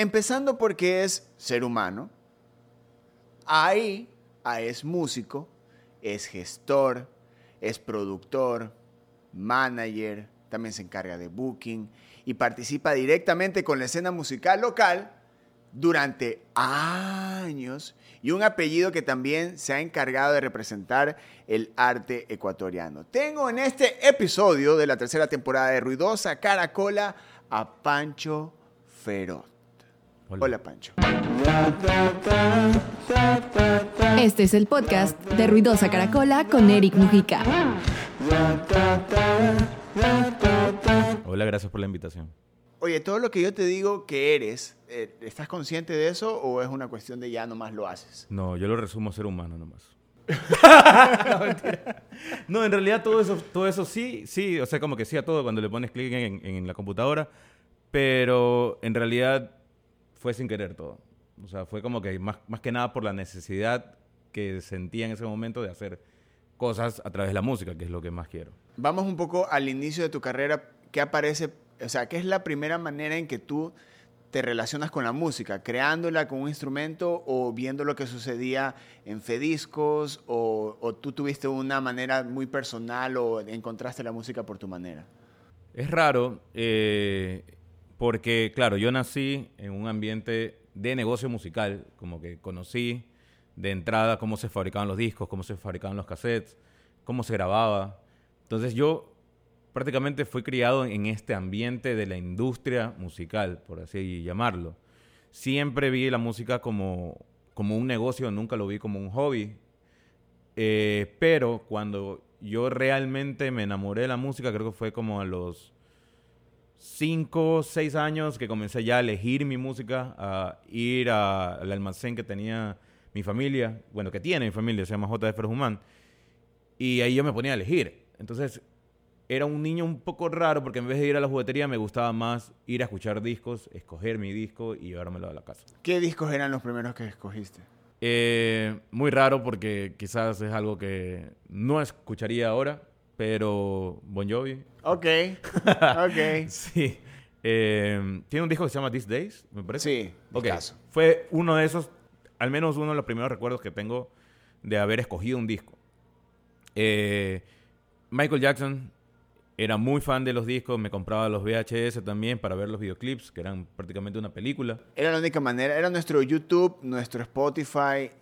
Empezando porque es ser humano. Ahí, es músico, es gestor, es productor, manager, también se encarga de booking y participa directamente con la escena musical local durante años y un apellido que también se ha encargado de representar el arte ecuatoriano. Tengo en este episodio de la tercera temporada de Ruidosa Caracola a Pancho Ferot. Hola, Pancho. Este es el podcast de Ruidosa Caracola con Eric Mujica. Hola, gracias por la invitación. Oye, todo lo que yo te digo que eres, eh, ¿estás consciente de eso o es una cuestión de ya nomás lo haces? No, yo lo resumo a ser humano nomás. no, en realidad todo eso, todo eso sí, sí, o sea, como que sí a todo cuando le pones clic en, en la computadora, pero en realidad fue sin querer todo. O sea, fue como que más, más que nada por la necesidad que sentía en ese momento de hacer cosas a través de la música, que es lo que más quiero. Vamos un poco al inicio de tu carrera. ¿Qué aparece? O sea, ¿qué es la primera manera en que tú te relacionas con la música? ¿Creándola con un instrumento o viendo lo que sucedía en Fediscos? ¿O, o tú tuviste una manera muy personal o encontraste la música por tu manera? Es raro. Eh, porque, claro, yo nací en un ambiente de negocio musical, como que conocí de entrada cómo se fabricaban los discos, cómo se fabricaban los cassettes, cómo se grababa. Entonces yo prácticamente fui criado en este ambiente de la industria musical, por así llamarlo. Siempre vi la música como, como un negocio, nunca lo vi como un hobby. Eh, pero cuando yo realmente me enamoré de la música, creo que fue como a los cinco, seis años que comencé ya a elegir mi música, a ir al almacén que tenía mi familia, bueno, que tiene mi familia, se llama JF Humán, y ahí yo me ponía a elegir. Entonces, era un niño un poco raro porque en vez de ir a la juguetería me gustaba más ir a escuchar discos, escoger mi disco y llevármelo a la casa. ¿Qué discos eran los primeros que escogiste? Eh, muy raro porque quizás es algo que no escucharía ahora, pero Bon Jovi. Ok, ok. sí. Eh, tiene un disco que se llama These Days, me parece. Sí, ok. caso. Fue uno de esos, al menos uno de los primeros recuerdos que tengo de haber escogido un disco. Eh, Michael Jackson era muy fan de los discos, me compraba los VHS también para ver los videoclips, que eran prácticamente una película. Era la única manera, era nuestro YouTube, nuestro Spotify.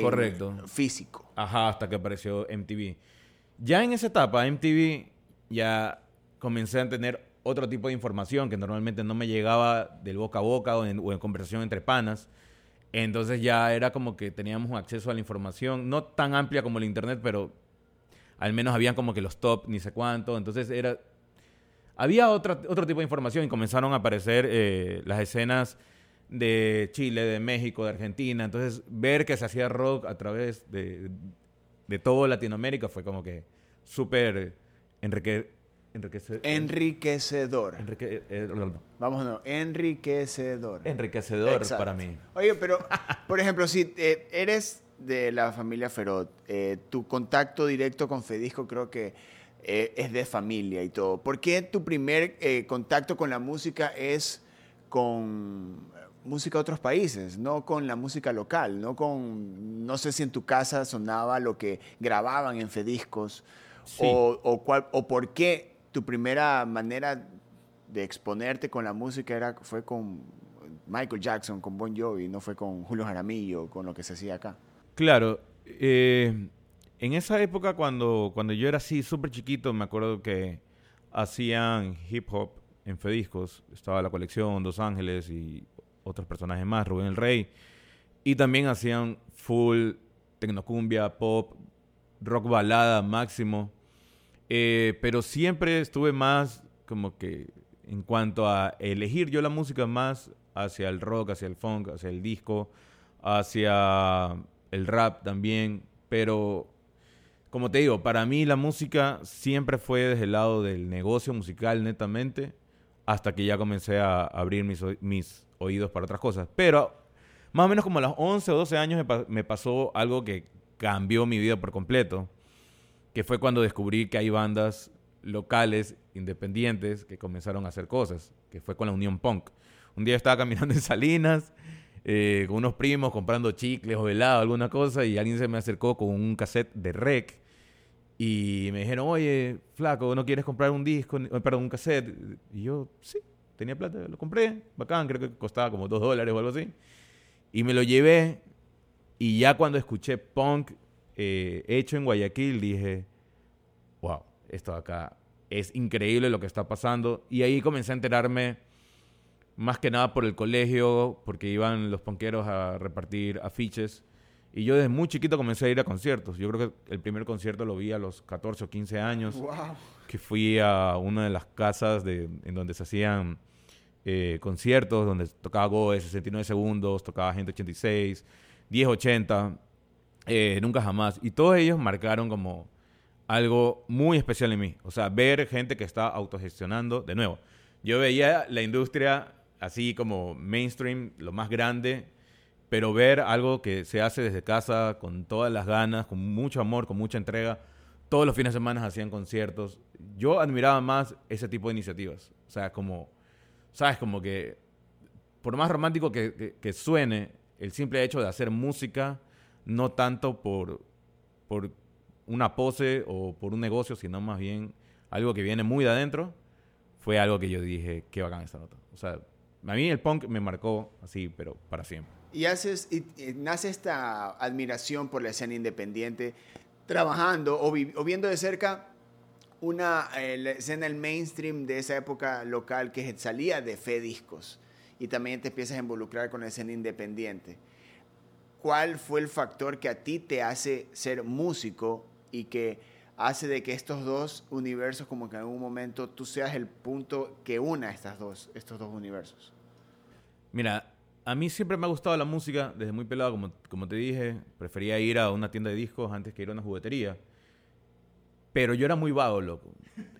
Correcto. Físico. Ajá, hasta que apareció MTV. Ya en esa etapa, MTV, ya comencé a tener otro tipo de información que normalmente no me llegaba del boca a boca o en, conversación entre panas. Entonces ya era como que teníamos acceso a la información, no tan amplia como el Internet, pero al menos habían como que los top, ni sé cuánto. Entonces era... Había otra, otro tipo de información y comenzaron a aparecer eh, las escenas de Chile, de México, de Argentina. Entonces ver que se hacía rock a través de, de toda Latinoamérica fue como que súper enrique, enriquecedor. Enriquecedor. Enrique, eh, Vamos, no, enriquecedor. Enriquecedor para mí. Oye, pero, por ejemplo, si eh, eres de la familia Ferot, eh, tu contacto directo con Fedisco creo que es de familia y todo. ¿Por qué tu primer contacto con la música es con música de otros países, no con la música local, no con, no sé si en tu casa sonaba lo que grababan en Fediscos, o, o, cuál, o por qué tu primera manera de exponerte con la música era, fue con Michael Jackson, con Bon Jovi, no fue con Julio Jaramillo, con lo que se hacía acá. Claro, eh, en esa época cuando, cuando yo era así súper chiquito, me acuerdo que hacían hip hop en Fediscos, estaba la colección Dos Ángeles y otros personajes más, Rubén el Rey. Y también hacían full tecnocumbia, pop, rock balada máximo. Eh, pero siempre estuve más como que en cuanto a elegir yo la música más hacia el rock, hacia el funk, hacia el disco, hacia el rap también. Pero, como te digo, para mí la música siempre fue desde el lado del negocio musical netamente, hasta que ya comencé a abrir mis, mis oídos para otras cosas. Pero más o menos como a los 11 o 12 años me, pasó algo que cambió mi vida por completo, que fue cuando descubrí que hay bandas locales, independientes, que comenzaron a hacer cosas, que fue con la Unión Punk. Un día estaba caminando en Salinas eh, con unos primos comprando chicles o helado, alguna cosa, y alguien se me acercó con un cassette de rec. Y me dijeron, oye, flaco, ¿no quieres comprar un disco, eh, perdón, un cassette? Y yo, sí, tenía plata, lo compré, bacán, creo que costaba como dos dólares o algo así. Y me lo llevé, y ya cuando escuché punk eh, hecho en Guayaquil, dije, wow, esto acá es increíble lo que está pasando. Y ahí comencé a enterarme más que nada por el colegio, porque iban los ponqueros a repartir afiches. Y yo desde muy chiquito comencé a ir a conciertos. Yo creo que el primer concierto lo vi a los 14 o 15 años. Que fui a una de las casas de, en donde se hacían eh, conciertos, donde tocaba Goe 69 segundos, tocaba Gente 86, 1080, eh, Nunca Jamás. Y todos ellos marcaron como algo muy especial en mí. O sea, ver gente que está autogestionando. De nuevo, yo veía la industria así como mainstream, lo más grande, pero ver algo que se hace desde casa con todas las ganas, con mucho amor, con mucha entrega. Todos los fines de semana hacían conciertos. Yo admiraba más ese tipo de iniciativas. O sea, como, ¿sabes? Como que, por más romántico que, que, suene, el simple hecho de hacer música, no tanto por, por una pose o por un negocio, sino más bien algo que viene muy de adentro, fue algo que yo dije, qué bacán esta nota. O sea, a mí el punk me marcó así, pero para siempre. Y, haces, y, nace esta admiración por la escena independiente, trabajando o, viendo de cerca una eh, escena, el mainstream de esa época local que salía de fe discos y también te empiezas a involucrar con la escena independiente. ¿Cuál fue el factor que a ti te hace ser músico y que hace de que estos dos universos, como que en algún momento tú seas el punto que una estas dos, estos dos universos? Mira, a mí siempre me ha gustado la música desde muy pelado, como, como te dije. Prefería ir a una tienda de discos antes que ir a una juguetería. Pero yo era muy vago, loco.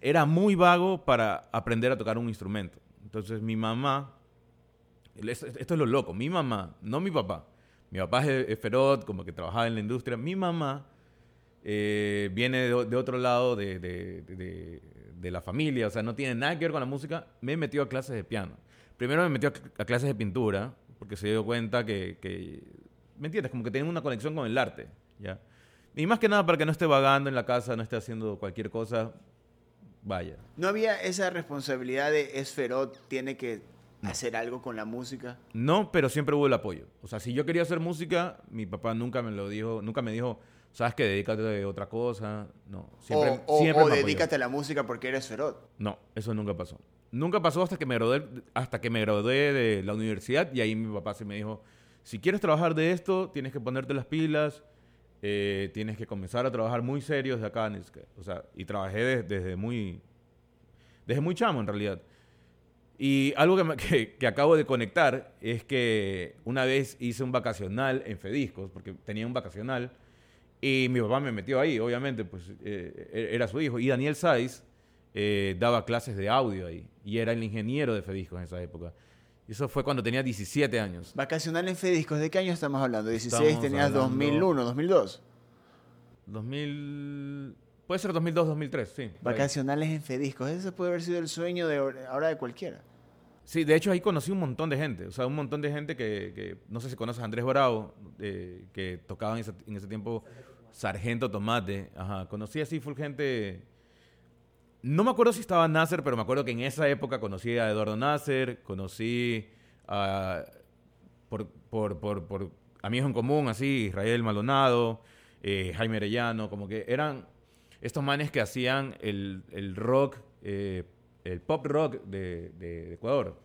Era muy vago para aprender a tocar un instrumento. Entonces mi mamá, esto es lo loco, mi mamá, no mi papá. Mi papá es, feroz, como que trabajaba en la industria. Mi mamá eh, viene de, otro lado de, de, la familia, o sea, no tiene nada que ver con la música, me metió a clases de piano. Primero me metió a, clases de pintura, porque se dio cuenta que, ¿me entiendes? Como que tiene una conexión con el arte, ¿ya? Y más que nada para que no esté vagando en la casa, no esté haciendo cualquier cosa, vaya. ¿No había esa responsabilidad de Esferot tiene que hacer algo con la música? No, pero siempre hubo el apoyo. O sea, si yo quería hacer música, mi papá nunca me lo dijo, nunca me dijo, sabes que dedícate a otra cosa. No, siempre, o, siempre dedícate a la música porque eres ferot. No, eso nunca pasó. Nunca pasó hasta que me gradué, hasta que me gradué de la universidad y ahí mi papá se me dijo, si quieres trabajar de esto, tienes que ponerte las pilas, eh, tienes que comenzar a trabajar muy serio desde acá. O sea, y trabajé desde, muy, desde muy chamo en realidad. Y algo que, que, acabo de conectar es que una vez hice un vacacional en Fediscos, porque tenía un vacacional, y mi papá me metió ahí, obviamente, pues eh, e-, era su hijo. Y Daniel Saiz eh, daba clases de audio ahí, y era el ingeniero de Fediscos en esa época. Eso fue cuando tenía 17 años. Vacacional en Fediscos, ¿de qué año estamos hablando? 16, tenías 2001, 2002. 2000... Puede ser 2002, 2003, sí. Vacacionales en Fediscos, ese puede haber sido el sueño de ahora de cualquiera. Sí, de hecho ahí conocí un montón de gente, o sea, un montón de gente que, no sé si conoces a Andrés Bravo, eh, que tocaba en ese, en ese, tiempo Sargento Tomate, ajá, conocí así full gente, no me acuerdo si estaba Nasser, pero me acuerdo que en esa época conocí a Eduardo Nasser, conocí a, por, por, por, por amigos en común, así, Israel Maldonado, eh, Jaime Arellano, como que eran estos manes que hacían el, el rock eh, el pop rock de, Ecuador.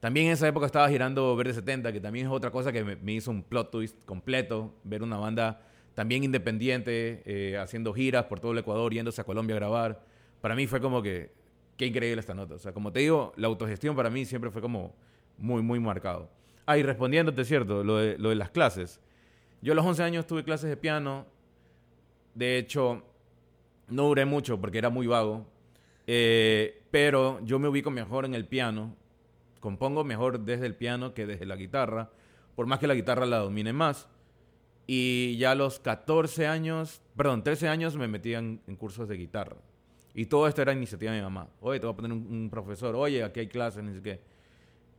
También en esa época estaba girando Verde 70, que también es otra cosa que me, hizo un plot twist completo, ver una banda también independiente, eh, haciendo giras por todo el Ecuador, yéndose a Colombia a grabar. Para mí fue como que, qué increíble esta nota. O sea, como te digo, la autogestión para mí siempre fue como muy, muy marcado. Ah, y respondiéndote, ¿cierto? Lo de, las clases. Yo a los 11 años tuve clases de piano. De hecho, no duré mucho porque era muy vago. Eh, pero yo me ubico mejor en el piano, compongo mejor desde el piano que desde la guitarra, por más que la guitarra la domine más. Y ya a los 14 años, perdón, 13 años me metí en, cursos de guitarra. Y todo esto era iniciativa de mi mamá. Oye, te voy a poner un, profesor. Oye, aquí hay clases, ni sé qué.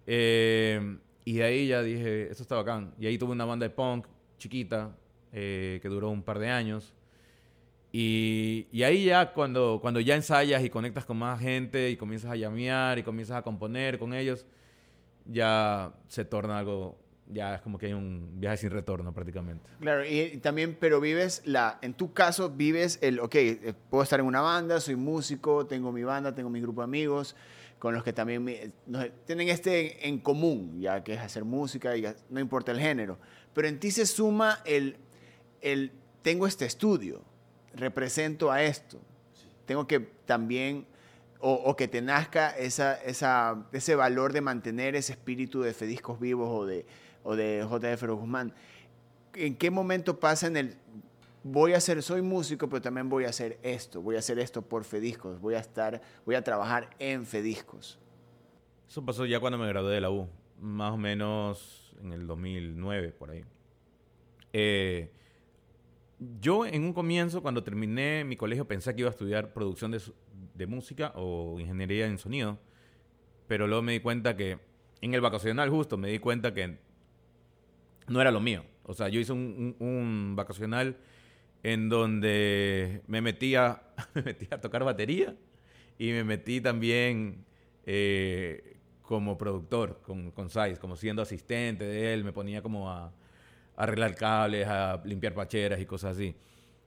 Eh, y de ahí ya dije, esto está bacán. Y ahí tuve una banda de punk chiquita eh, que duró un par de años. Y, y, ahí ya cuando, cuando ya ensayas y conectas con más gente y comienzas a llamear y comienzas a componer con ellos, ya se torna algo, ya es como que hay un viaje sin retorno prácticamente. Claro, y, también, pero vives la, en tu caso vives el, ok, eh, puedo estar en una banda, soy músico, tengo mi banda, tengo mi grupo de amigos con los que también tienen este en común, ya que es hacer música y no importa el género, pero en ti se suma el, el tengo este estudio represento a esto. Tengo que también, o, que te nazca esa, esa, ese valor de mantener ese espíritu de Fediscos Vivos o de, o de JF Guzmán. ¿En qué momento pasa en el, voy a ser, soy músico, pero también voy a hacer esto, voy a hacer esto por Fediscos, voy a estar, voy a trabajar en Fediscos? Eso pasó ya cuando me gradué de la U, más o menos en el 2009, por ahí. Eh, yo en un comienzo, cuando terminé mi colegio, pensé que iba a estudiar producción de, música o ingeniería en sonido, pero luego me di cuenta que, en el vacacional justo, me di cuenta que no era lo mío. O sea, yo hice un, vacacional en donde me metía, me metí a tocar batería y me metí también eh, como productor con, con como siendo asistente de él, me ponía como a arreglar cables, a limpiar pacheras y cosas así.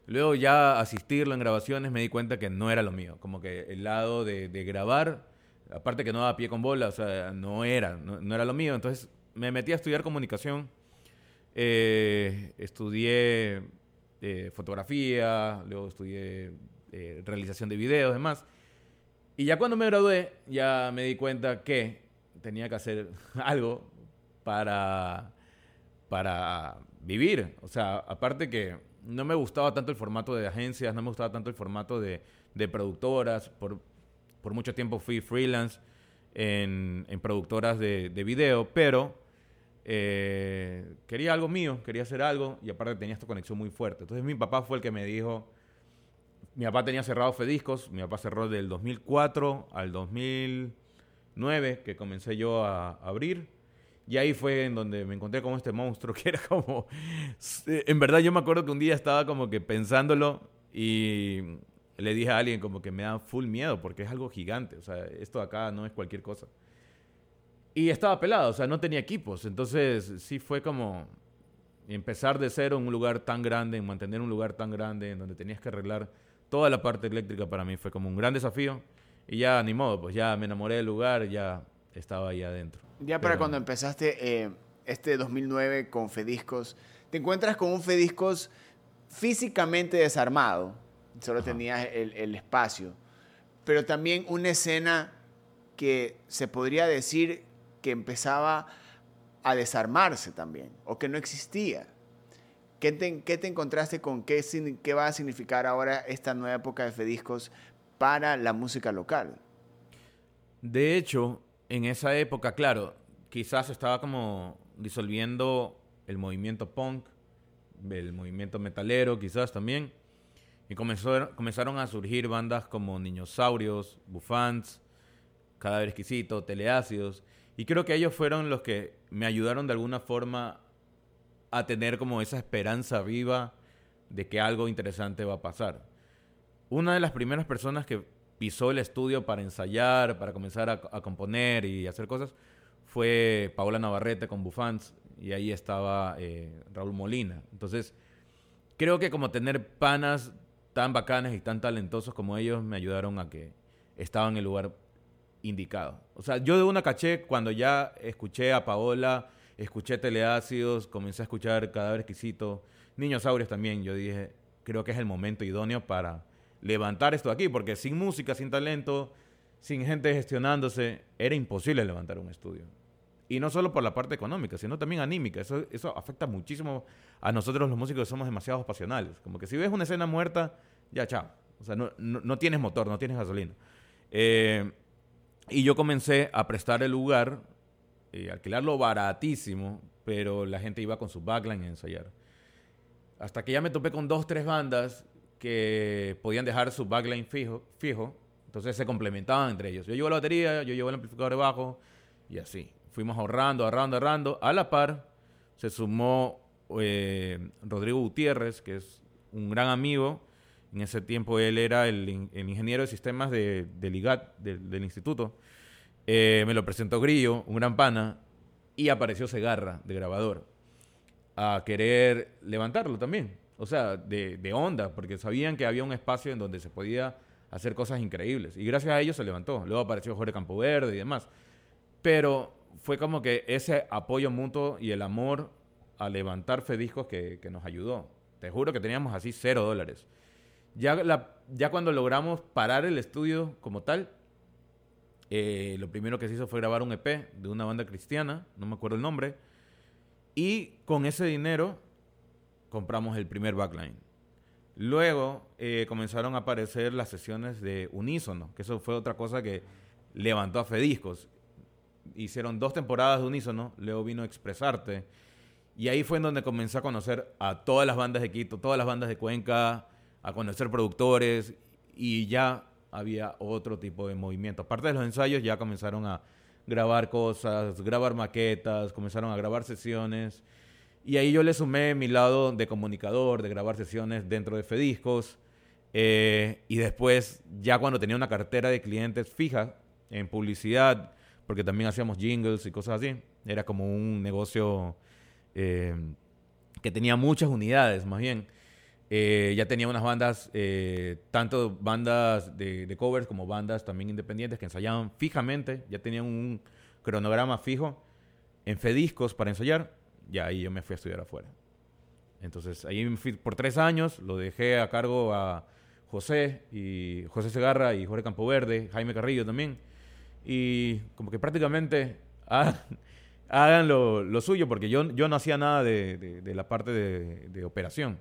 Luego ya asistirlo en grabaciones me di cuenta que no era lo mío, como que el lado de, grabar, aparte que no daba pie con bola, o sea, no era, no, era lo mío. Entonces me metí a estudiar comunicación, eh, estudié eh, fotografía, luego estudié eh, realización de videos, demás. Y ya cuando me gradué, ya me di cuenta que tenía que hacer algo para para vivir. O sea, aparte que no me gustaba tanto el formato de agencias, no me gustaba tanto el formato de, productoras. Por, por, mucho tiempo fui freelance en, productoras de, de, video, pero eh, quería algo mío, quería hacer algo y aparte tenía esta conexión muy fuerte. Entonces mi papá fue el que me dijo, mi papá tenía cerrado Fediscos, mi papá cerró del 2004 al 2009 que comencé yo a abrir y ahí fue en donde me encontré con este monstruo que era como... En verdad yo me acuerdo que un día estaba como que pensándolo y le dije a alguien como que me da full miedo porque es algo gigante. O sea, esto de acá no es cualquier cosa. Y estaba pelado, o sea, no tenía equipos. Entonces sí fue como empezar de cero en un lugar tan grande, en mantener un lugar tan grande en donde tenías que arreglar toda la parte eléctrica para mí fue como un gran desafío. Y ya, ni modo, pues ya me enamoré del lugar, ya estaba ahí adentro. Ya para cuando empezaste eh, este 2009 con Fediscos, te encuentras con un Fediscos físicamente desarmado, solo tenías el, espacio, pero también una escena que se podría decir que empezaba a desarmarse también, o que no existía. ¿Qué te, qué te encontraste con qué, qué va a significar ahora esta nueva época de Fediscos para la música local? De hecho, en esa época, claro, quizás estaba como disolviendo el movimiento punk, el movimiento metalero quizás también. Y comenzó, comenzaron a surgir bandas como Niñosaurios, Bufans, Cadáver Exquisito, Teleácidos. Y creo que ellos fueron los que me ayudaron de alguna forma a tener como esa esperanza viva de que algo interesante va a pasar. Una de las primeras personas que pisó el estudio para ensayar, para comenzar a, componer y hacer cosas, fue Paola Navarrete con Bufans y ahí estaba eh, Raúl Molina. Entonces, creo que como tener panas tan bacanas y tan talentosos como ellos me ayudaron a que estaba en el lugar indicado. O sea, yo de una caché cuando ya escuché a Paola, escuché Teleácidos, comencé a escuchar Cadáver Exquisito, Niños Saurios también, yo dije, creo que es el momento idóneo para levantar esto aquí, porque sin música, sin talento, sin gente gestionándose, era imposible levantar un estudio. Y no solo por la parte económica, sino también anímica. Eso, eso afecta muchísimo a nosotros los músicos que somos demasiado pasionales. Como que si ves una escena muerta, ya chao. O sea, no, no, tienes motor, no tienes gasolina. Eh, y yo comencé a prestar el lugar, eh, alquilarlo baratísimo, pero la gente iba con su backline a ensayar. Hasta que ya me topé con dos, tres bandas que podían dejar su backline fijo, fijo, entonces se complementaban entre ellos. Yo llevo la batería, yo llevo el amplificador de bajo y así. fuimos ahorrando, ahorrando, ahorrando. A la par se sumó eh, Rodrigo Gutiérrez, que es un gran amigo. En ese tiempo él era el, in- el ingeniero de sistemas de, del IGAT, del, instituto. Eh, me lo presentó Grillo, un gran pana, y apareció Segarra, de grabador, a querer levantarlo también. O sea, de, de onda, porque sabían que había un espacio en donde se podía hacer cosas increíbles. Y gracias a ellos se levantó. Luego apareció Jorge Campoverde y demás. Pero fue como que ese apoyo mutuo y el amor a levantar Fediscos que, que nos ayudó. Te juro que teníamos así cero dólares. Ya, ya cuando logramos parar el estudio como tal, eh, lo primero que se hizo fue grabar un EP de una banda cristiana, no me acuerdo el nombre, y con ese dinero compramos el primer backline. Luego eh, comenzaron a aparecer las sesiones de unísono, que eso fue otra cosa que levantó a Fediscos. Hicieron dos temporadas de unísono, luego vino Expresarte, y ahí fue en donde comencé a conocer a todas las bandas de Quito, todas las bandas de Cuenca, a conocer productores, y ya había otro tipo de movimiento. Aparte de los ensayos, ya comenzaron a grabar cosas, grabar maquetas, comenzaron a grabar sesiones. Y ahí yo le sumé mi lado de comunicador, de grabar sesiones dentro de Fediscos. eh, y después, ya cuando tenía una cartera de clientes fija en publicidad, porque también hacíamos jingles y cosas así, era como un negocio eh, que tenía muchas unidades, más bien. Eh, ya tenía unas bandas, eh, tanto bandas de, covers como bandas también independientes que ensayaban fijamente, ya tenían un cronograma fijo en Fediscos para ensayar, ya ahí yo me fui a estudiar afuera. Entonces ahí me fui por tres años, lo dejé a cargo a José, y José Segarra y Jorge Campoverde, Jaime Carrillo también, y como que prácticamente ha- hagan lo, suyo, porque yo, yo no hacía nada de, la parte de operación.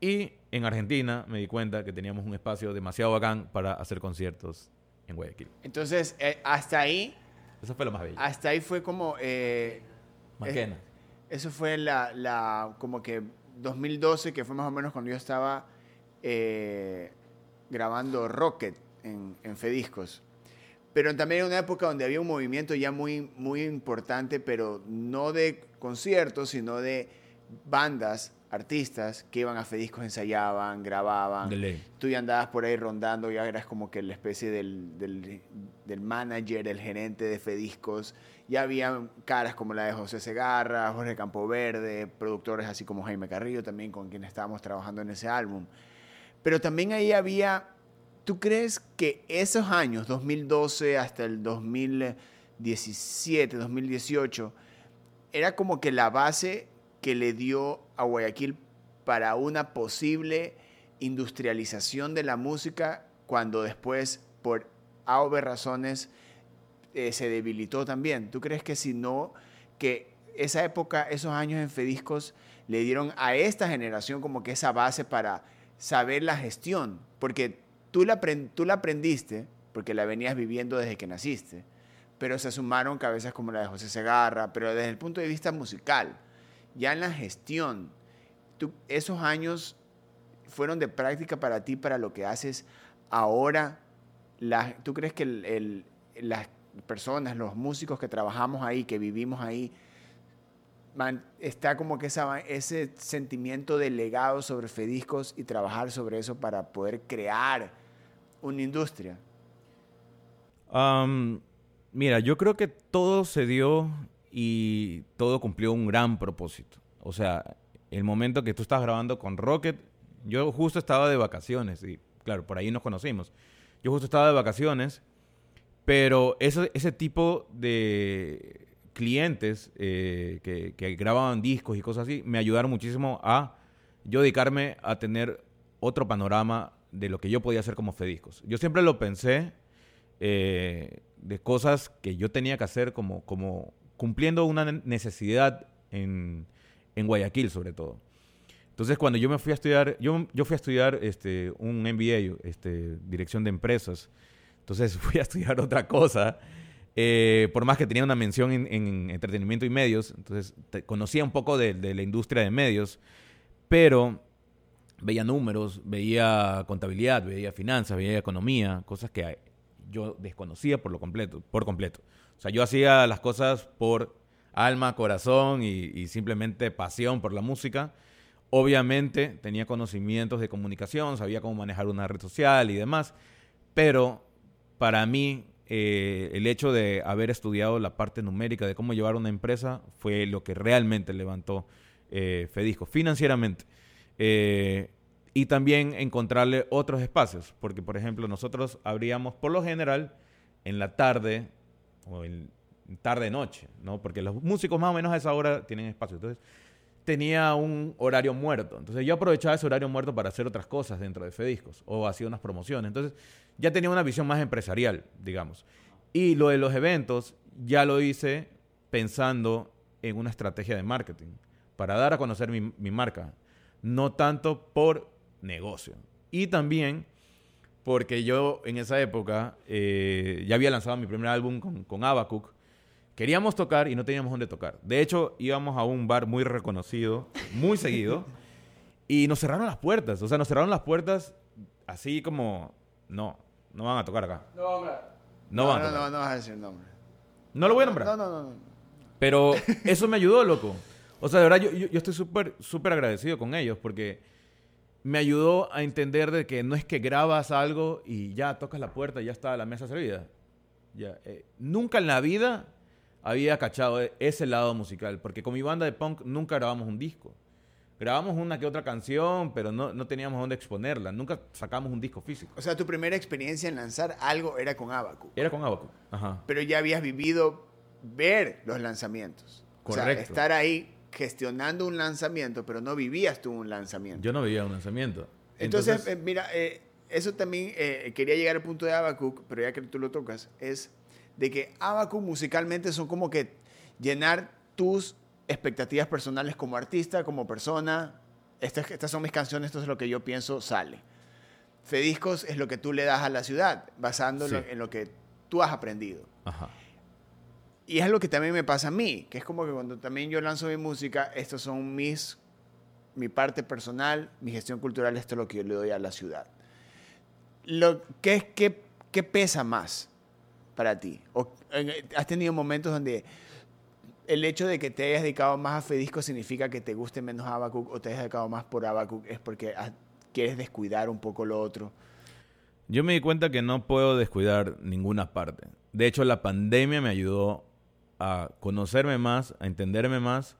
Y en Argentina me di cuenta que teníamos un espacio demasiado bacán para hacer conciertos en Guayaquil. Entonces, eh, hasta ahí, Eso fue lo más bello. hasta ahí fue como... eh, Maquena. Eso fue la, la, como que 2012, que fue más o menos cuando yo estaba eh, grabando Rocket en, en Fediscos. Pero también era una época donde había un movimiento ya muy, muy importante, pero no de conciertos, sino de bandas, artistas que iban a Fediscos, ensayaban, grababan. Tú ya andabas por ahí rondando, ya eras como que la especie del, del, del manager, el gerente de Fediscos. Ya había caras como la de José Segarra, Jorge Campoverde, productores así como Jaime Carrillo también, con quien estábamos trabajando en ese álbum. Pero también ahí había, ¿tú crees que esos años, 2012 hasta el 2017, 2018, era como que la base que le dio a Guayaquil para una posible industrialización de la música cuando después, por A o B razones, eh, se debilitó también. ¿Tú crees que si no, que esa época, esos años en Fediscos le dieron a esta generación como que esa base para saber la gestión? Porque tú la, tú la aprendiste, porque la venías viviendo desde que naciste, pero se sumaron cabezas como la de José Segarra, pero desde el punto de vista musical, ya en la gestión, tú- esos años fueron de práctica para ti, para lo que haces ahora. La- ¿Tú crees que el- el- las personas, los músicos que trabajamos ahí, que vivimos ahí, man- está como que esa, ese sentimiento de legado sobre Fediscos y trabajar sobre eso para poder crear una industria? Am, mira, yo creo que todo se dio y todo cumplió un gran propósito. O sea, el momento que tú estás grabando con Rocket, yo justo estaba de vacaciones y claro, por ahí nos conocimos. Yo justo estaba de vacaciones, pero ese, ese tipo de clientes eh, que, que grababan discos y cosas así me ayudaron muchísimo a yo dedicarme a tener otro panorama de lo que yo podía hacer como Fediscos. Yo siempre lo pensé eh, de cosas que yo tenía que hacer como, como cumpliendo una ne- necesidad en, en Guayaquil sobre todo. Entonces cuando yo me fui a estudiar, yo, yo fui a estudiar este, un MBA, este, dirección de empresas, entonces fui a estudiar otra cosa, eh, por más que tenía una mención en, en entretenimiento y medios, entonces te- conocía un poco de, de la industria de medios, pero veía números, veía contabilidad, veía finanzas, veía economía, cosas que yo desconocía por lo completo, por completo. O sea, yo hacía las cosas por alma, corazón y, simplemente pasión por la música. Obviamente tenía conocimientos de comunicación, sabía cómo manejar una red social y demás, pero para mí eh, el hecho de haber estudiado la parte numérica de cómo llevar una empresa fue lo que realmente levantó eh, Fedisco financieramente. Eh, y también encontrarle otros espacios, porque por ejemplo nosotros abríamos por lo general en la tarde o en tarde-noche, ¿no? Porque los músicos más o menos a esa hora tienen espacio. Entonces tenía un horario muerto. Entonces yo aprovechaba ese horario muerto para hacer otras cosas dentro de Fediscos o hacía unas promociones. Entonces ya tenía una visión más empresarial, digamos. Y lo de los eventos ya lo hice pensando en una estrategia de marketing para dar a conocer mi, mi marca, no tanto por negocio. Y también porque yo en esa época eh, ya había lanzado mi primer álbum con, con Abacook. Queríamos tocar y no teníamos dónde tocar. De hecho, íbamos a un bar muy reconocido, muy seguido, y nos cerraron las puertas. O sea, nos cerraron las puertas así como, no, no van a tocar acá. No, hombre. No, No, van a no, tocar. no, no vas a decir nombre. No lo voy a nombrar. No, no, no. no. Pero eso me ayudó, loco. O sea, de verdad, yo, yo, yo estoy súper, súper agradecido con ellos porque me ayudó a entender de que no es que grabas algo y ya tocas la puerta y ya está la mesa servida. Ya, eh, nunca en la vida había cachado e- ese lado musical, porque con mi banda de punk nunca grabamos un disco. Grabamos una que otra canción, pero no, no teníamos dónde exponerla. Nunca sacamos un disco físico. O sea, tu primera experiencia en lanzar algo era con Abacu. Era con Abaco. Ajá. Pero ya habías vivido ver los lanzamientos. O sea, Correcto. estar ahí gestionando un lanzamiento, pero no vivías tú un lanzamiento. Yo no vivía un lanzamiento. Entonces, eh, mira, eh, eso también eh, quería llegar al punto de Abacuc, pero ya que tú lo tocas, es de que Abacuc musicalmente son como que llenar tus expectativas personales como artista, como persona. Estas, estas son mis canciones, esto es lo que yo pienso, sale. Fediscos es lo que tú le das a la ciudad, basándolo Sí. en lo que tú has aprendido. Ajá. Y es lo que también me pasa a mí, que es como que cuando también yo lanzo mi música, estos son mis, mi parte personal, mi gestión cultural, esto es lo que yo le doy a la ciudad. Lo, ¿qué, qué, ¿Qué pesa más para ti? ¿O, en- ¿Has tenido momentos donde el hecho de que te hayas dedicado más a Fedisco significa que te guste menos Abacuc o te hayas dedicado más por Abacuc es porque quieres descuidar un poco lo otro? Yo me di cuenta que no puedo descuidar ninguna parte. De hecho, la pandemia me ayudó a conocerme más, a entenderme más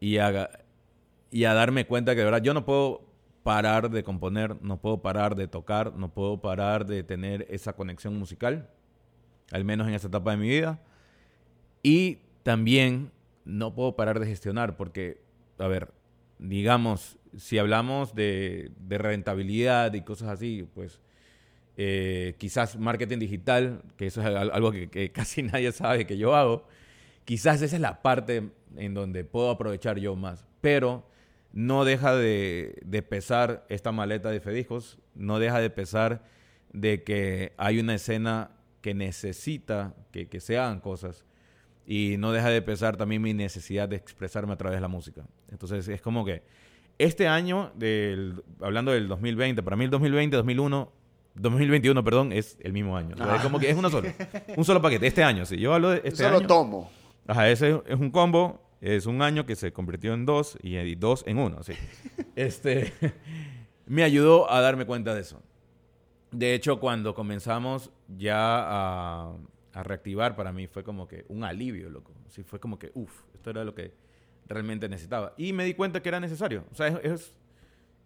y a, y a darme cuenta que de verdad yo no puedo parar de componer, no puedo parar de tocar, no puedo parar de tener esa conexión musical, al menos en esta etapa de mi vida. Y también no puedo parar de gestionar porque, a ver, digamos, si hablamos de, de rentabilidad y cosas así, pues eh, quizás marketing digital, que eso es al- algo que, casi nadie sabe que yo hago, quizás esa es la parte en donde puedo aprovechar yo más. Pero no deja de, pesar esta maleta de Fedijos, no deja de pesar de que hay una escena que necesita que, que se hagan cosas y no deja de pesar también mi necesidad de expresarme a través de la música. Entonces es como que este año, del, hablando del 2020, para mí el 2020, 2001, 2021, perdón, es el mismo año. O sea, es como que es uno solo. Un solo paquete. Este año, sí. Yo hablo de este Solo año. tomo. Ajá, ese es un combo. Es un año que se convirtió en dos y, y dos en uno, sí. Este, me ayudó a darme cuenta de eso. De hecho, cuando comenzamos ya a, a reactivar, para mí fue como que un alivio, loco. Sí, fue como que, uff, esto era lo que realmente necesitaba. Y me di cuenta que era necesario. O sea, es, es,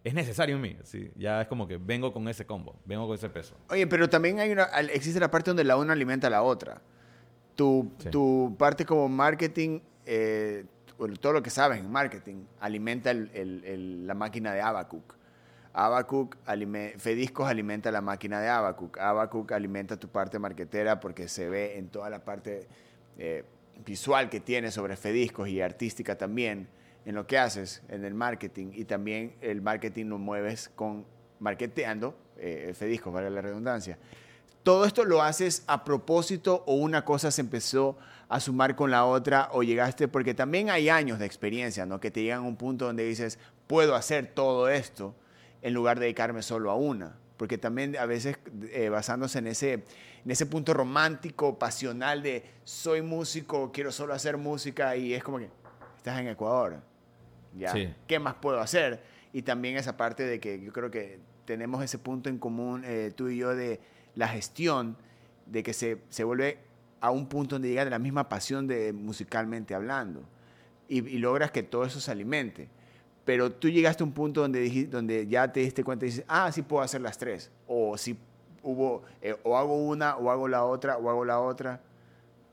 es necesario en mí. Sí, ya es como que vengo con ese combo, vengo con ese peso. Oye, pero también hay una, existe la parte donde la una alimenta a la otra. Tu, Sí. tu parte como marketing, eh, todo lo que sabes en marketing, alimenta el- el- el- la máquina de Abacuc. Abacuc, alime- Fediscos alimenta la máquina de Abacuc. Abacuc alimenta tu parte marketera porque se ve en toda la parte eh, visual que tienes sobre Fediscos y artística también en lo que haces en el marketing. Y también el marketing lo mueves con marketeando, eh, Fediscos, vale la redundancia. ¿Todo esto lo haces a propósito o una cosa se empezó a sumar con la otra o llegaste? Porque también hay años de experiencia, ¿no? Que te llegan a un punto donde dices, puedo hacer todo esto en lugar de dedicarme solo a una. porque también a veces eh, basándose en ese, en ese punto romántico, pasional de soy músico, quiero solo hacer música y es como que estás en Ecuador, ¿ya? Sí. ¿Qué más puedo hacer? Y también esa parte de que yo creo que tenemos ese punto en común eh, tú y yo de la gestión, de que se, se vuelve a un punto donde llega de la misma pasión de musicalmente hablando y, y logras que todo eso se alimente. Pero tú llegaste a un punto donde, dijiste, donde ya te diste cuenta y dices, ah, sí puedo hacer las tres. O si hubo, eh, o hago una, o hago la otra, o hago la otra.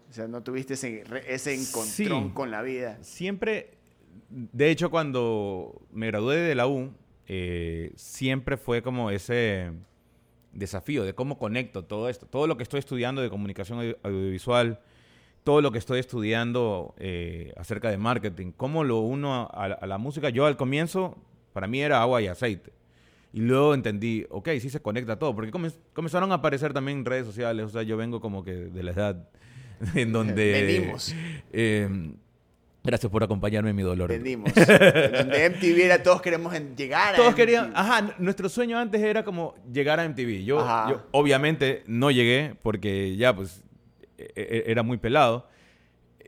O sea, no tuviste ese, ese encontrón Sí. con la vida. Siempre, de hecho, cuando me gradué de la U, eh, siempre fue como ese desafío de cómo conecto todo esto. Todo lo que estoy estudiando de comunicación audio- audiovisual, todo lo que estoy estudiando eh, acerca de marketing, cómo lo uno a, a la música. Yo al comienzo, para mí era agua y aceite. Y luego entendí, ok, sí se conecta todo, porque come- comenzaron a aparecer también redes sociales, o sea, yo vengo como que de la edad en donde... Venimos. eh, gracias por acompañarme en mi dolor. Donde MTV era todos queremos llegar a Todos MTV. querían, ajá, nuestro sueño antes era como llegar a MTV. Yo, obviamente no llegué porque ya pues e- e- era muy pelado.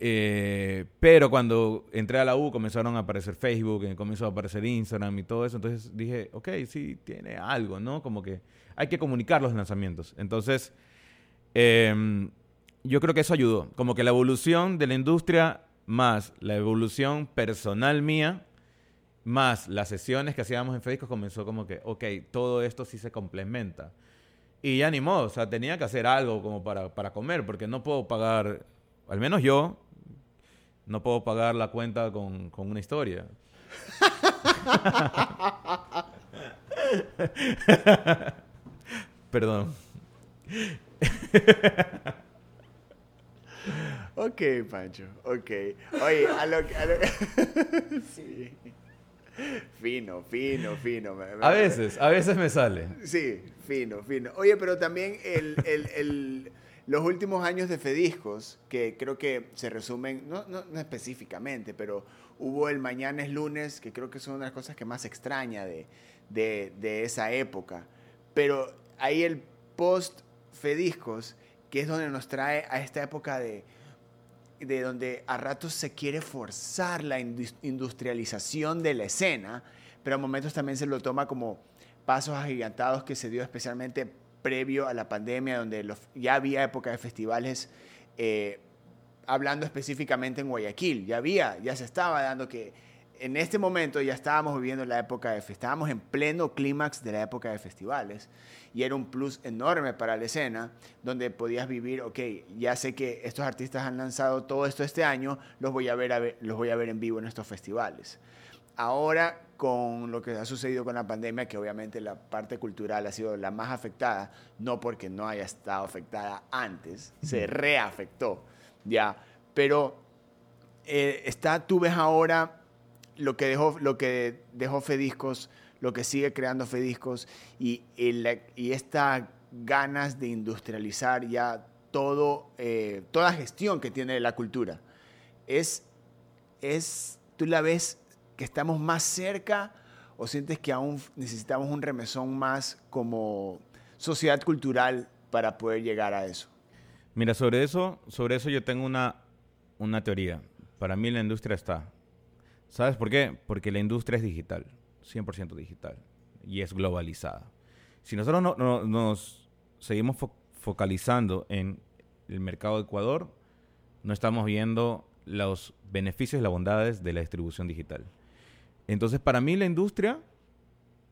Eh, pero cuando entré a la U comenzaron a aparecer Facebook, eh, comenzó a aparecer Instagram y todo eso. Entonces dije, ok, sí, tiene algo, ¿no? Como que hay que comunicar los lanzamientos. Entonces, em, yo creo que eso ayudó. Como que la evolución de la industria más la evolución personal mía más las sesiones que hacíamos en Fediscos comenzó como que, ok, todo esto sí se complementa. Y ya ni modo, o sea, tenía que hacer algo como para, para comer, porque no puedo pagar, al menos yo, no puedo pagar la cuenta con, con una historia. Perdón. Ok, Pancho, ok. Oye, a lo que... a lo- sí. Fino, fino, fino. A veces, a veces me sale. Sí, fino, fino. Oye, pero también el, el- el- los últimos años de Fediscos, que creo que se resumen, no, no, no específicamente, pero hubo el Mañana es lunes, que creo que es una de las cosas que más extraña de, de, de esa época. Pero ahí el post Fediscos, que es donde nos trae a esta época de, de donde a ratos se quiere forzar la indus- industrialización de la escena, pero a momentos también se lo toma como pasos agigantados que se dio especialmente previo a la pandemia, donde los- ya había época de festivales, eh, hablando específicamente en Guayaquil, ya había, ya se estaba dando que en este momento ya estábamos viviendo la época de, estábamos en pleno clímax de la época de festivales y era un plus enorme para la escena donde podías vivir, ok, ya sé que estos artistas han lanzado todo esto este año, los voy a ver, a ver- los voy a ver en vivo en estos festivales. Ahora, con lo que ha sucedido con la pandemia, que obviamente la parte cultural ha sido la más afectada, no porque no haya estado afectada antes, se reafectó, ya. Pero eh, está, tú ves ahora lo que dejó, lo que dejó Fediscos, lo que sigue creando Fediscos y, el- y esta ganas de industrializar ya todo, eh, toda gestión que tiene la cultura. Es, es, tú la ves que estamos más cerca o sientes que aún necesitamos un remesón más como sociedad cultural para poder llegar a eso. Mira, sobre eso, sobre eso yo tengo una, una teoría. Para mí la industria está. ¿Sabes por qué? Porque la industria es digital, 100% digital, y es globalizada. Si nosotros no- no- nos seguimos fo- focalizando en el mercado de Ecuador, no estamos viendo los beneficios y las bondades de la distribución digital. Entonces, para mí la industria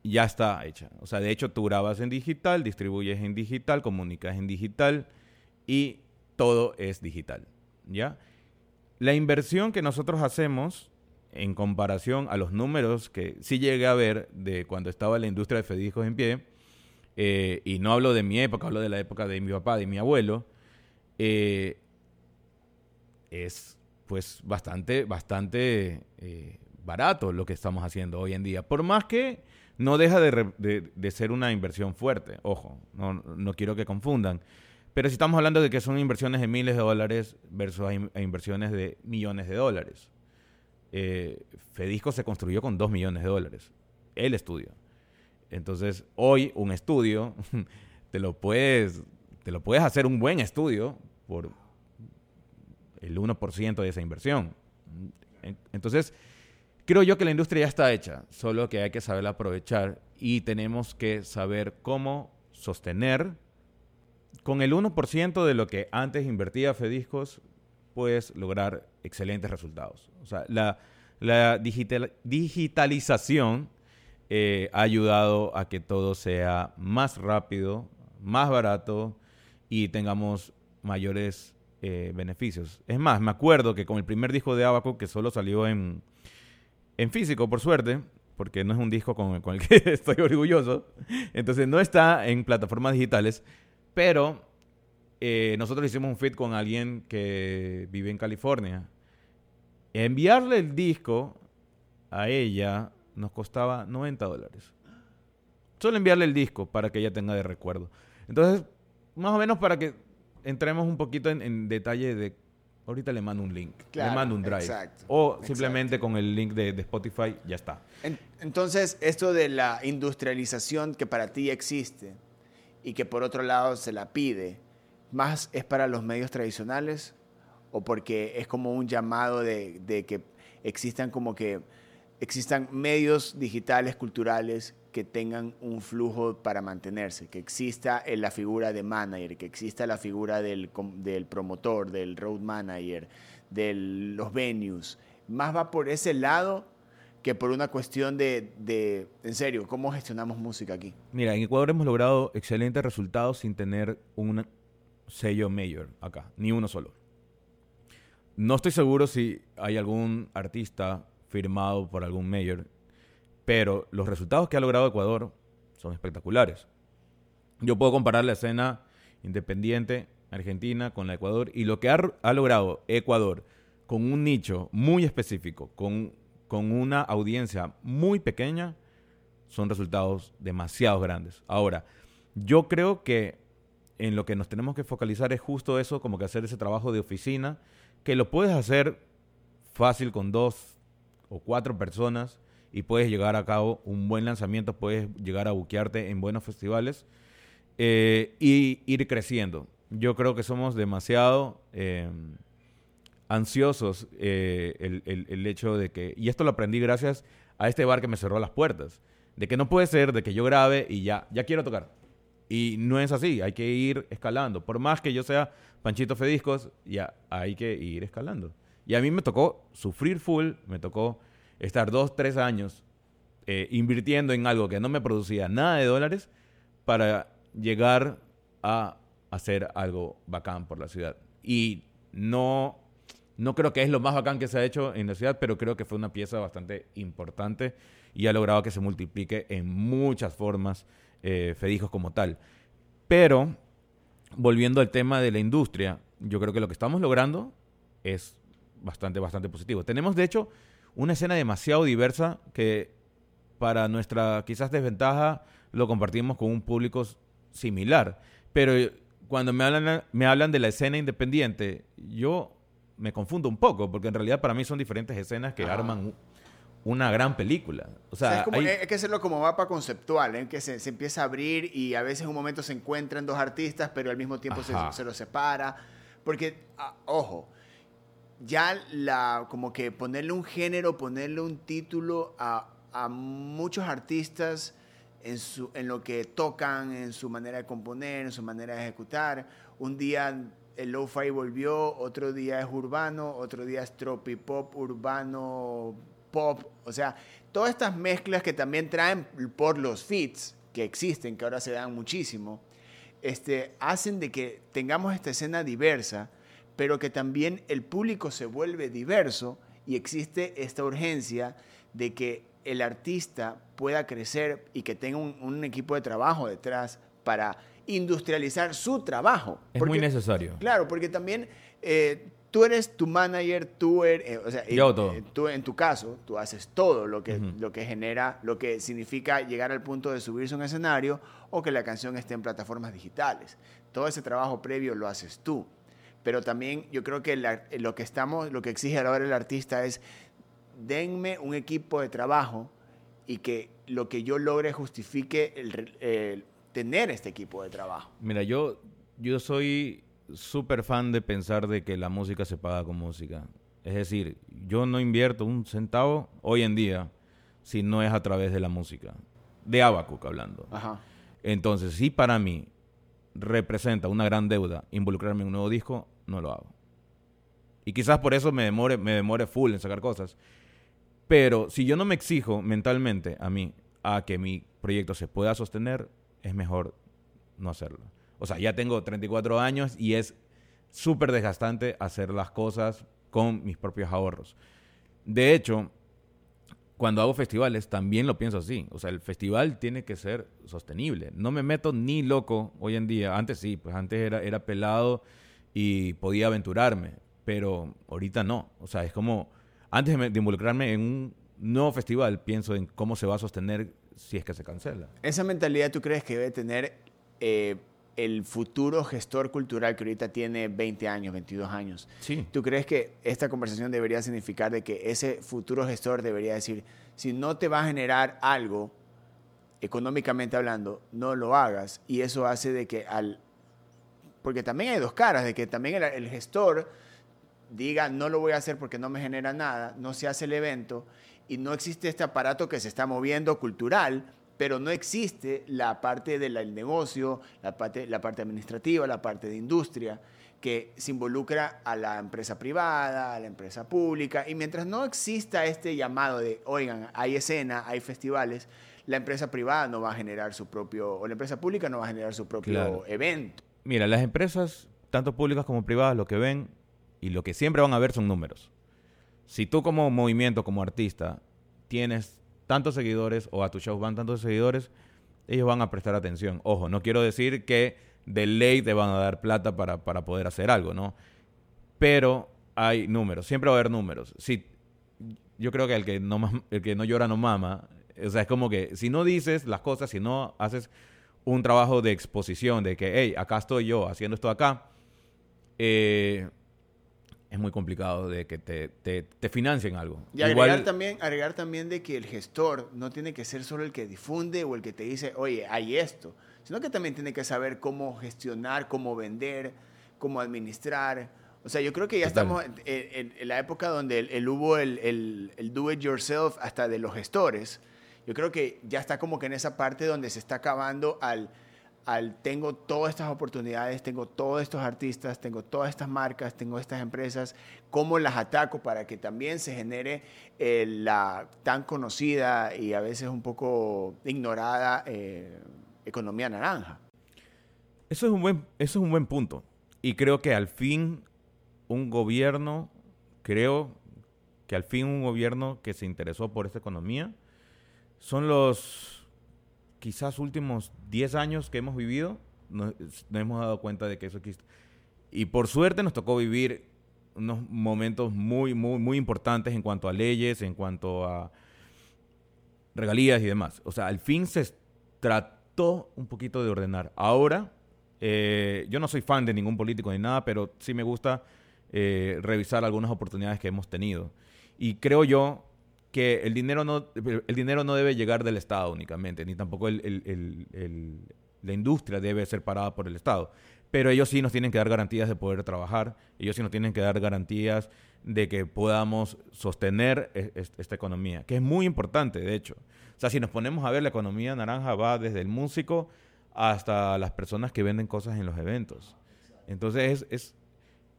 ya está hecha. O sea, de hecho, tú grabas en digital, distribuyes en digital, comunicas en digital y todo es digital. ¿Ya? La inversión que nosotros hacemos en comparación a los números que sí llegué a ver de cuando estaba la industria de Fediscos en pie, eh, y no hablo de mi época, hablo de la época de mi papá, de mi abuelo, eh, es pues bastante, bastante eh, barato lo que estamos haciendo hoy en día. Por más que no deja de, re- de- ser una inversión fuerte, ojo, no, no quiero que confundan. Pero si estamos hablando de que son inversiones de miles de dólares versus inversiones de millones de dólares. Eh, Fedisco se construyó con dos millones de dólares, el estudio. Entonces, hoy un estudio, te lo puedes, te lo puedes hacer un buen estudio por el 1% de esa inversión. Entonces, creo yo que la industria ya está hecha, solo que hay que saberla aprovechar y tenemos que saber cómo sostener con el 1% de lo que antes invertía Fediscos, puedes lograr excelentes resultados. O sea, la, digitalización eh, ha ayudado a que todo sea más rápido, más barato y tengamos mayores eh, beneficios. Es más, me acuerdo que con el primer disco de Abaco, que solo salió en, físico, por suerte, porque no es un disco con, con el que estoy orgulloso, entonces no está en plataformas digitales, pero eh, nosotros hicimos un fit con alguien que vive en California. Enviarle el disco a ella nos costaba 90 dólares. Solo enviarle el disco para que ella tenga de recuerdo. Entonces, más o menos para que entremos un poquito en, detalle de... Ahorita le mando un link, le mando un drive. o simplemente con el link de, Spotify ya está. entonces, esto de la industrialización que para ti existe y que por otro lado se la pide, más es para los medios tradicionales o porque es como un llamado de, que existan como que existan medios digitales, culturales que tengan un flujo para mantenerse, que exista la figura de manager, que exista la figura del, del promotor, del road manager, de los venues. Más va por ese lado que por una cuestión de, de, en serio, ¿cómo gestionamos música aquí? Mira, en Ecuador hemos logrado excelentes resultados sin tener un sello mayor acá, ni uno solo. No estoy seguro si hay algún artista firmado por algún mayor, pero los resultados que ha logrado Ecuador son espectaculares. Yo puedo comparar la escena independiente argentina con la Ecuador y lo que ha, logrado Ecuador con un nicho muy específico, con, con una audiencia muy pequeña, son resultados demasiado grandes. Ahora, yo creo que en lo que nos tenemos que focalizar es justo eso, como que hacer ese trabajo de oficina, que lo puedes hacer fácil con dos o cuatro personas y puedes llegar a cabo un buen lanzamiento, puedes llegar a buquearte en buenos festivales eh, y ir creciendo. Yo creo que somos demasiado em, ansiosos eh, el, el hecho de que, y esto lo aprendí gracias a este bar que me cerró las puertas, de que no puede ser de que yo grabe y ya, ya quiero tocar y no es así, hay que ir escalando. Por más que yo sea Panchito Fediscos, ya hay que ir escalando. Y a mí me tocó sufrir full, me tocó estar dos, tres años eh, invirtiendo en algo que no me producía nada de dólares para llegar a hacer algo bacán por la ciudad. Y no, no creo que es lo más bacán que se ha hecho en la ciudad, pero creo que fue una pieza bastante importante y ha logrado que se multiplique en muchas formas eh, Fedijos como tal. Pero, volviendo al tema de la industria, yo creo que lo que estamos logrando es bastante, bastante positivo. Tenemos, de hecho, una escena demasiado diversa que para nuestra quizás desventaja lo compartimos con un público similar. Pero cuando me hablan, me hablan de la escena independiente, yo me confundo un poco, porque en realidad para mí son diferentes escenas que arman una gran película. O sea, hay... que hacerlo como mapa conceptual, en ¿eh? que se, empieza a abrir y a veces en un momento se encuentran dos artistas, pero al mismo tiempo se, se, los separa. Porque, ah, ojo, ya la, como que ponerle un género, ponerle un título a, a muchos artistas en, su, en lo que tocan, en su manera de componer, en su manera de ejecutar. Un día el lo-fi volvió, otro día es urbano, otro día es tropipop urbano pop, o sea, todas estas mezclas que también traen por los fits que existen, que ahora se dan muchísimo, este, hacen de que tengamos esta escena diversa, pero que también el público se vuelve diverso y existe esta urgencia de que el artista pueda crecer y que tenga un, equipo de trabajo detrás para industrializar su trabajo. Es muy necesario. Claro, porque también eh, tú eres tu manager, tú eres, eh, o sea, eh, tú en tu caso, tú haces todo lo que, lo que genera, lo que significa llegar al punto de subirse a un escenario o que la canción esté en plataformas digitales. Todo ese trabajo previo lo haces tú. Pero también yo creo que lo que estamos, lo que exige ahora el artista es denme un equipo de trabajo y que lo que yo logre justifique el, el tener este equipo de trabajo. Mira, yo, yo soy súper fan de pensar de que la música se paga con música. Es decir, yo no invierto un centavo hoy en día si no es a través de la música. De Abacuc hablando. Ajá. Entonces, si para mí representa una gran deuda involucrarme en un nuevo disco, no lo hago. Y quizás por eso me demore, me demore full en sacar cosas. Pero si yo no me exijo mentalmente a mí a que mi proyecto se pueda sostener, es mejor no hacerlo. O sea, ya tengo 34 años y es súper desgastante hacer las cosas con mis propios ahorros. De hecho, cuando hago festivales también lo pienso así. O sea, el festival tiene que ser sostenible. No me meto ni loco hoy en día. Antes sí, pues antes era, era pelado y podía aventurarme. Pero ahorita no. O sea, es como, antes de involucrarme en un nuevo festival, pienso en cómo se va a sostener si es que se cancela. ¿Esa mentalidad tú crees que debe tener eh, el futuro gestor cultural que ahorita tiene 20 años, 22 años? Sí. ¿Tú crees que esta conversación debería significar de que ese futuro gestor debería decir, si no te va a generar algo, económicamente hablando, no lo hagas? Y eso hace de que al... Porque también hay dos caras, de que también el, el gestor diga, no lo voy a hacer porque no me genera nada, no se hace el evento y no existe este aparato que se está moviendo cultural, pero no existe la parte del negocio, la parte, la parte administrativa, la parte de industria, que se involucra a la empresa privada, a la empresa pública, y mientras no exista este llamado de, oigan, hay escena, hay festivales, la empresa privada no va a generar su propio, o la empresa pública no va a generar su propio Claro. evento. Mira, las empresas, tanto públicas como privadas, lo que ven y lo que siempre van a ver son números. Si tú como movimiento, como artista, tienes tantos seguidores o a tu show van tantos seguidores, ellos van a prestar atención. Ojo, no quiero decir que de ley te van a dar plata para, para poder hacer algo, ¿no? Pero hay números, siempre va a haber números. Si, yo creo que el que, no, el que no llora no mama. O sea, es como que si no dices las cosas, si no haces un trabajo de exposición, de que, hey, acá estoy yo haciendo esto acá, eh, es muy complicado de que te, te, te financien algo. Y agregar, también, agregar también de que el gestor no tiene que ser solo el que difunde o el que te dice, oye, hay esto, sino que también tiene que saber cómo gestionar, cómo vender, cómo administrar. O sea, yo creo que ya Total. estamos en, en- en la época donde el, el hubo el, el- el do it yourself hasta de los gestores. Yo creo que ya está como que en esa parte donde se está acabando al, al tengo todas estas oportunidades, tengo todos estos artistas, tengo todas estas marcas, tengo estas empresas, ¿cómo las ataco para que también se genere eh, la tan conocida y a veces un poco ignorada eh, economía naranja? Eso es un buen, eso es un buen punto. Y creo que al fin un gobierno, creo que al fin un gobierno que se interesó por esta economía, son los quizás últimos 10 años que hemos vivido, nos, nos hemos dado cuenta de que eso existe. Y por suerte nos tocó vivir unos momentos muy, muy, muy importantes en cuanto a leyes, en cuanto a regalías y demás. O sea, al fin se trató un poquito de ordenar. Ahora, eh, yo no soy fan de ningún político ni nada, pero sí me gusta eh, revisar algunas oportunidades que hemos tenido. Y creo yo que el dinero no, el dinero no debe llegar del Estado únicamente, ni tampoco la industria debe ser parada por el Estado. Pero ellos sí nos tienen que dar garantías de poder trabajar, ellos sí nos tienen que dar garantías de que podamos sostener e- es- esta economía, que es muy importante, de hecho. O sea, si nos ponemos a ver, la economía naranja va desde el músico hasta las personas que venden cosas en los eventos. Entonces, es, es,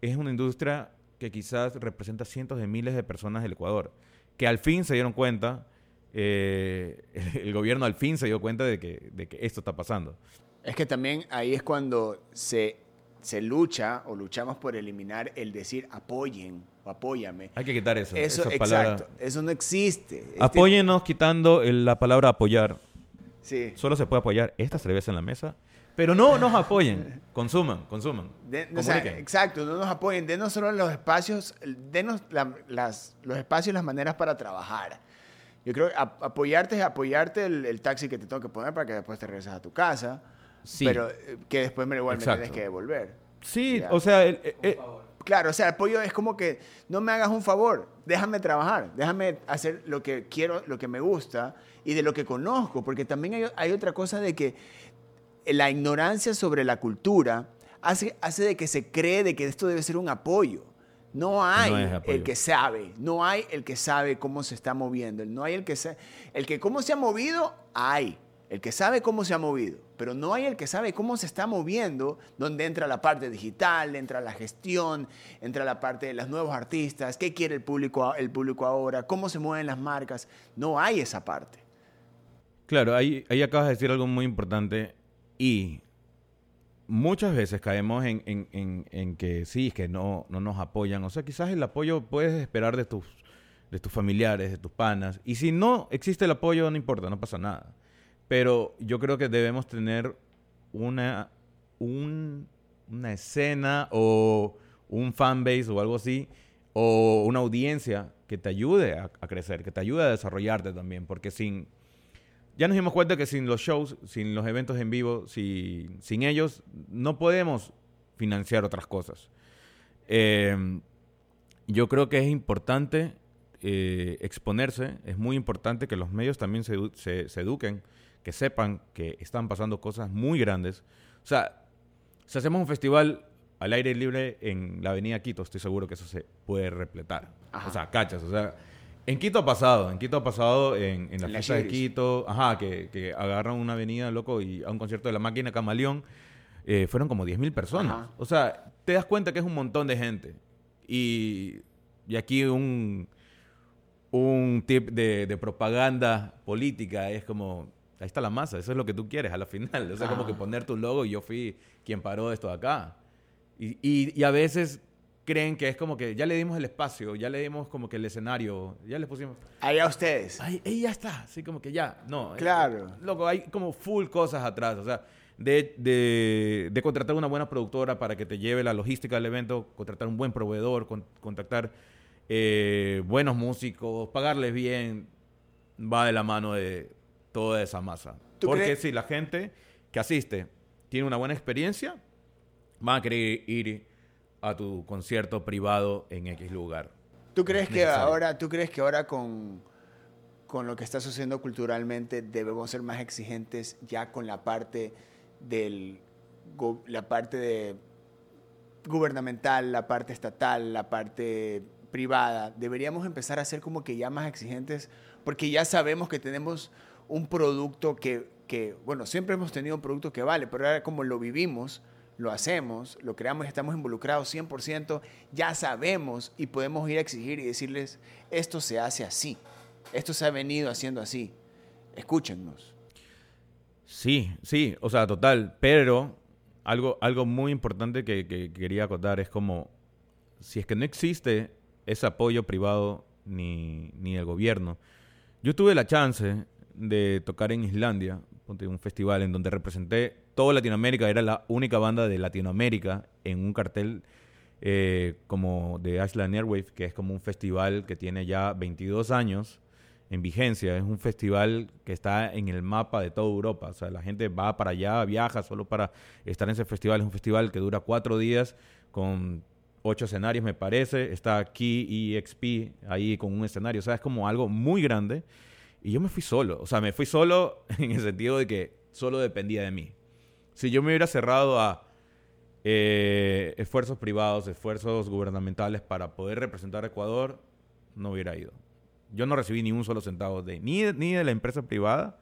es una industria que quizás representa cientos de miles de personas del Ecuador, que al fin se dieron cuenta, eh, el gobierno al fin se dio cuenta de que, de que esto está pasando. Es que también ahí es cuando se, se lucha o luchamos por eliminar el decir apoyen o apóyame. Hay que quitar eso. Eso, exacto, eso no existe. Apóyennos quitando el- la palabra apoyar. Sí. Solo se puede apoyar esta cerveza en la mesa. Pero no nos apoyen. Consuman, consuman. De- o sea, exacto, no nos apoyen, denos solo los espacios, denos la- las, los espacios y las maneras para trabajar. Yo creo que ap- apoyarte es apoyarte el, el taxi que te tengo que poner para que después te regreses a tu casa, Sí. pero eh, que después me igual me tienes que devolver. Sí, Ya. o sea, el- eh, eh, Claro, o sea, apoyo es como que no me hagas un favor, déjame trabajar, déjame hacer lo que quiero, lo que me gusta y de lo que conozco, porque también hay, hay otra cosa de que la ignorancia sobre la cultura hace, hace de que se cree de que esto debe ser un apoyo. No hay No el que sabe, no hay el que sabe cómo se está moviendo, no hay el que sabe, el que cómo se ha movido, hay, el que sabe cómo se ha movido, pero no hay el que sabe cómo se está moviendo, donde entra la parte digital, entra la gestión, entra la parte de los nuevos artistas, qué quiere el público, el público ahora, cómo se mueven las marcas, no hay esa parte. Claro, ahí, ahí acabas de decir algo muy importante y muchas veces caemos en, en- en- que sí, que no, no nos apoyan. O sea, quizás el apoyo puedes esperar de tus, de tus familiares, de tus panas. Y si no existe el apoyo, no importa, no pasa nada. Pero yo creo que debemos tener una, un- una escena o un fanbase o algo así, o una audiencia que te ayude a, a crecer, que te ayude a desarrollarte también, porque sin... Ya nos dimos cuenta que sin los shows, sin los eventos en vivo, si- sin ellos, no podemos financiar otras cosas. Eh, yo creo que es importante eh, exponerse, es muy importante que los medios también se, se- se eduquen, que sepan que están pasando cosas muy grandes. O sea, si hacemos un festival al aire libre en la avenida Quito, estoy seguro que eso se puede repletar. Ajá. O sea, cachas, o sea... En Quito ha pasado, en Quito ha pasado en, en la En la fiesta de. Quito, ajá, que, que agarran una avenida, loco, y a un concierto de la máquina Camaleón, eh, fueron como 10.000 personas. Ajá. O sea, te das cuenta que es un montón de gente. Y, y aquí un, un tip de, de propaganda política es como, ahí está la masa, eso es lo que tú quieres a la final. O sea, como que poner tu logo y yo fui quien paró esto de acá. Y, y, y a veces creen que es como que ya le dimos el espacio, ya le dimos como que el escenario, ya le pusimos... Allá ustedes. Ay, ahí ya está, así como que ya, no. eh, Claro. loco, hay como full cosas atrás, o sea, de, de, de contratar una buena productora para que te lleve la logística del evento, contratar un buen proveedor, con- contactar eh, buenos músicos, pagarles bien, va de la mano de toda esa masa. ¿Tú Porque crees- si la gente que asiste tiene una buena experiencia, van a querer ir a tu concierto privado en X lugar. ¿Tú crees que ahora, tú crees que ahora con, con lo que está sucediendo culturalmente debemos ser más exigentes ya con la parte del la parte de gubernamental, la parte estatal, la parte privada? Deberíamos empezar a ser como que ya más exigentes porque ya sabemos que tenemos un producto que, que bueno, siempre hemos tenido un producto que vale, pero ahora como lo vivimos, lo hacemos, lo creamos estamos involucrados 100%, ya sabemos y podemos ir a exigir y decirles, esto se hace así, esto se ha venido haciendo así, escúchennos. Sí, sí, o sea, total. Pero algo, algo muy importante que, que quería acotar es como, si es que no existe ese apoyo privado ni, ni del gobierno. Yo tuve la chance de tocar en Islandia, un festival en donde representé toda Latinoamérica, era la única banda de Latinoamérica en un cartel eh, como de Island Airwave, que es como un festival que tiene ya 22 años en vigencia. Es un festival que está en el mapa de toda Europa. O sea, la gente va para allá, viaja solo para estar en ese festival. Es un festival que dura cuatro días con ocho escenarios, me parece. Está aquí EXP ahí con un escenario. O sea, es como algo muy grande. Y yo me fui solo. O sea, me fui solo en el sentido de que solo dependía de mí. Si yo me hubiera cerrado a eh, esfuerzos privados, esfuerzos gubernamentales para poder representar a Ecuador, no hubiera ido. Yo no recibí ni un solo centavo de ni, ni de la empresa privada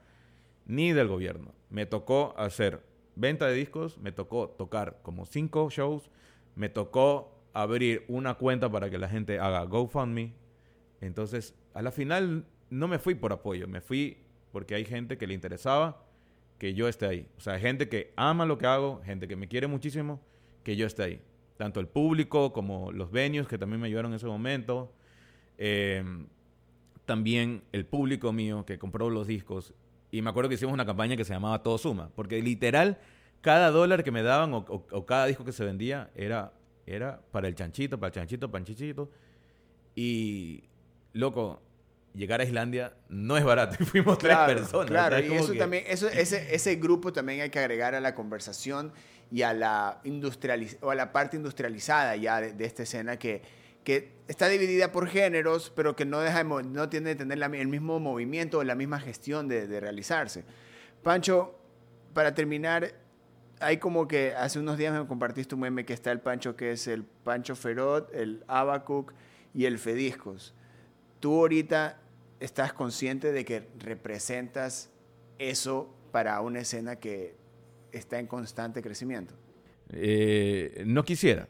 ni del gobierno. Me tocó hacer venta de discos, me tocó tocar como cinco shows, me tocó abrir una cuenta para que la gente haga GoFundMe. Entonces, a la final no me fui por apoyo, me fui porque hay gente que le interesaba que yo esté ahí. O sea, gente que ama lo que hago, gente que me quiere muchísimo, que yo esté ahí. Tanto el público como los venues que también me ayudaron en ese momento. Eh, también el público mío que compró los discos. Y me acuerdo que hicimos una campaña que se llamaba Todo Suma. Porque literal, cada dólar que me daban o cada disco que se vendía era, era para el chanchito, para el chanchito, para el chanchito. Y, loco, llegar a Islandia no es barato. Y fuimos tres Claro, personas. Claro, O sea, es y eso que- también, eso, ese, ese grupo también hay que agregar a la conversación y a la, industrializ o a la parte industrializada ya de, de esta escena que, que está dividida por géneros, pero que no, deja de no tiene que tener la- el mismo movimiento o la misma gestión de, de realizarse. Pancho, para terminar, hay como que hace unos días me compartiste un meme que está el Pancho que es el Pancho Ferot, el Abacuc y el Fediscos. Tú ahorita estás consciente de que representas eso para una escena que está en constante crecimiento. Eh, no quisiera.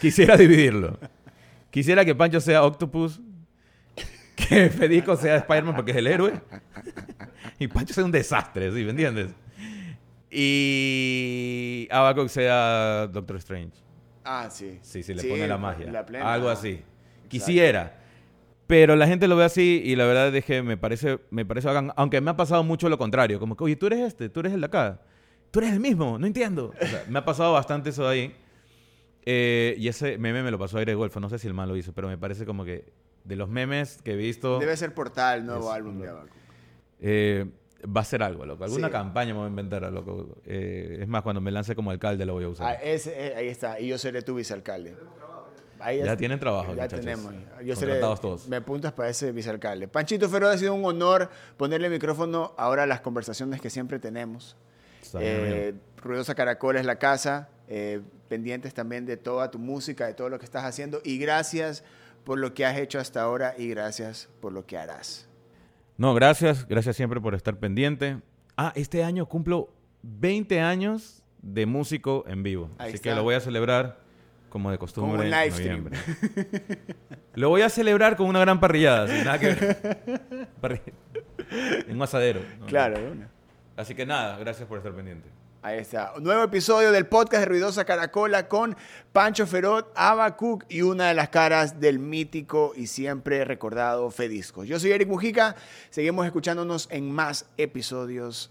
Quisiera dividirlo. Quisiera que Pancho sea Octopus, que Federico sea Spider-Man porque es el héroe, y Pancho sea un desastre, ¿sí? ¿Me entiendes? Y Abaco sea Doctor Strange. Ah, sí. Sí, sí, le pone la magia. la plena. Algo así. Quisiera. Pero la gente lo ve así y la verdad es que me parece, me parece bacán. Aunque me ha pasado mucho lo contrario. Como que, oye, tú eres este, tú eres el de acá. Tú eres el mismo, no entiendo. O sea, me ha pasado bastante eso de ahí. Eh, y ese meme me lo pasó Aire Golfo. No sé si el man lo hizo, pero me parece como que de los memes que he visto, Debe ser Portal, nuevo Es- álbum de eh, va a ser algo, loco. Alguna Sí. campaña me voy a inventar, loco. Eh, es más, cuando me lance como alcalde lo voy a Ah, usar. ese, eh, ahí está. Y yo seré tu vicealcalde. Ahí ya tienen trabajo, Ya muchachos. tenemos. Yo seré, todos. me apuntas para ese vicealcalde. Panchito Ferro, ha sido un honor ponerle micrófono ahora a las conversaciones que siempre tenemos. Eh. Ruidosa Caracol es la casa. eh, pendientes también de toda tu música, de todo lo que estás haciendo. Y gracias por lo que has hecho hasta ahora y gracias por lo que harás. No, gracias. Gracias siempre por estar pendiente. Ah, este año cumplo 20 años de músico en vivo. Ahí así está. que lo voy a celebrar como de costumbre Como un live stream. lo voy a celebrar con una gran parrillada, sin nada que ver. En un asadero. ¿no? Claro, de una. Así que nada, gracias por estar pendiente. Ahí está. Un nuevo episodio del podcast de Ruidosa Caracola con Pancho Ferot, Abacuc y una de las caras del mítico y siempre recordado Fedisco. Yo soy Eric Mujica. Seguimos escuchándonos en más episodios.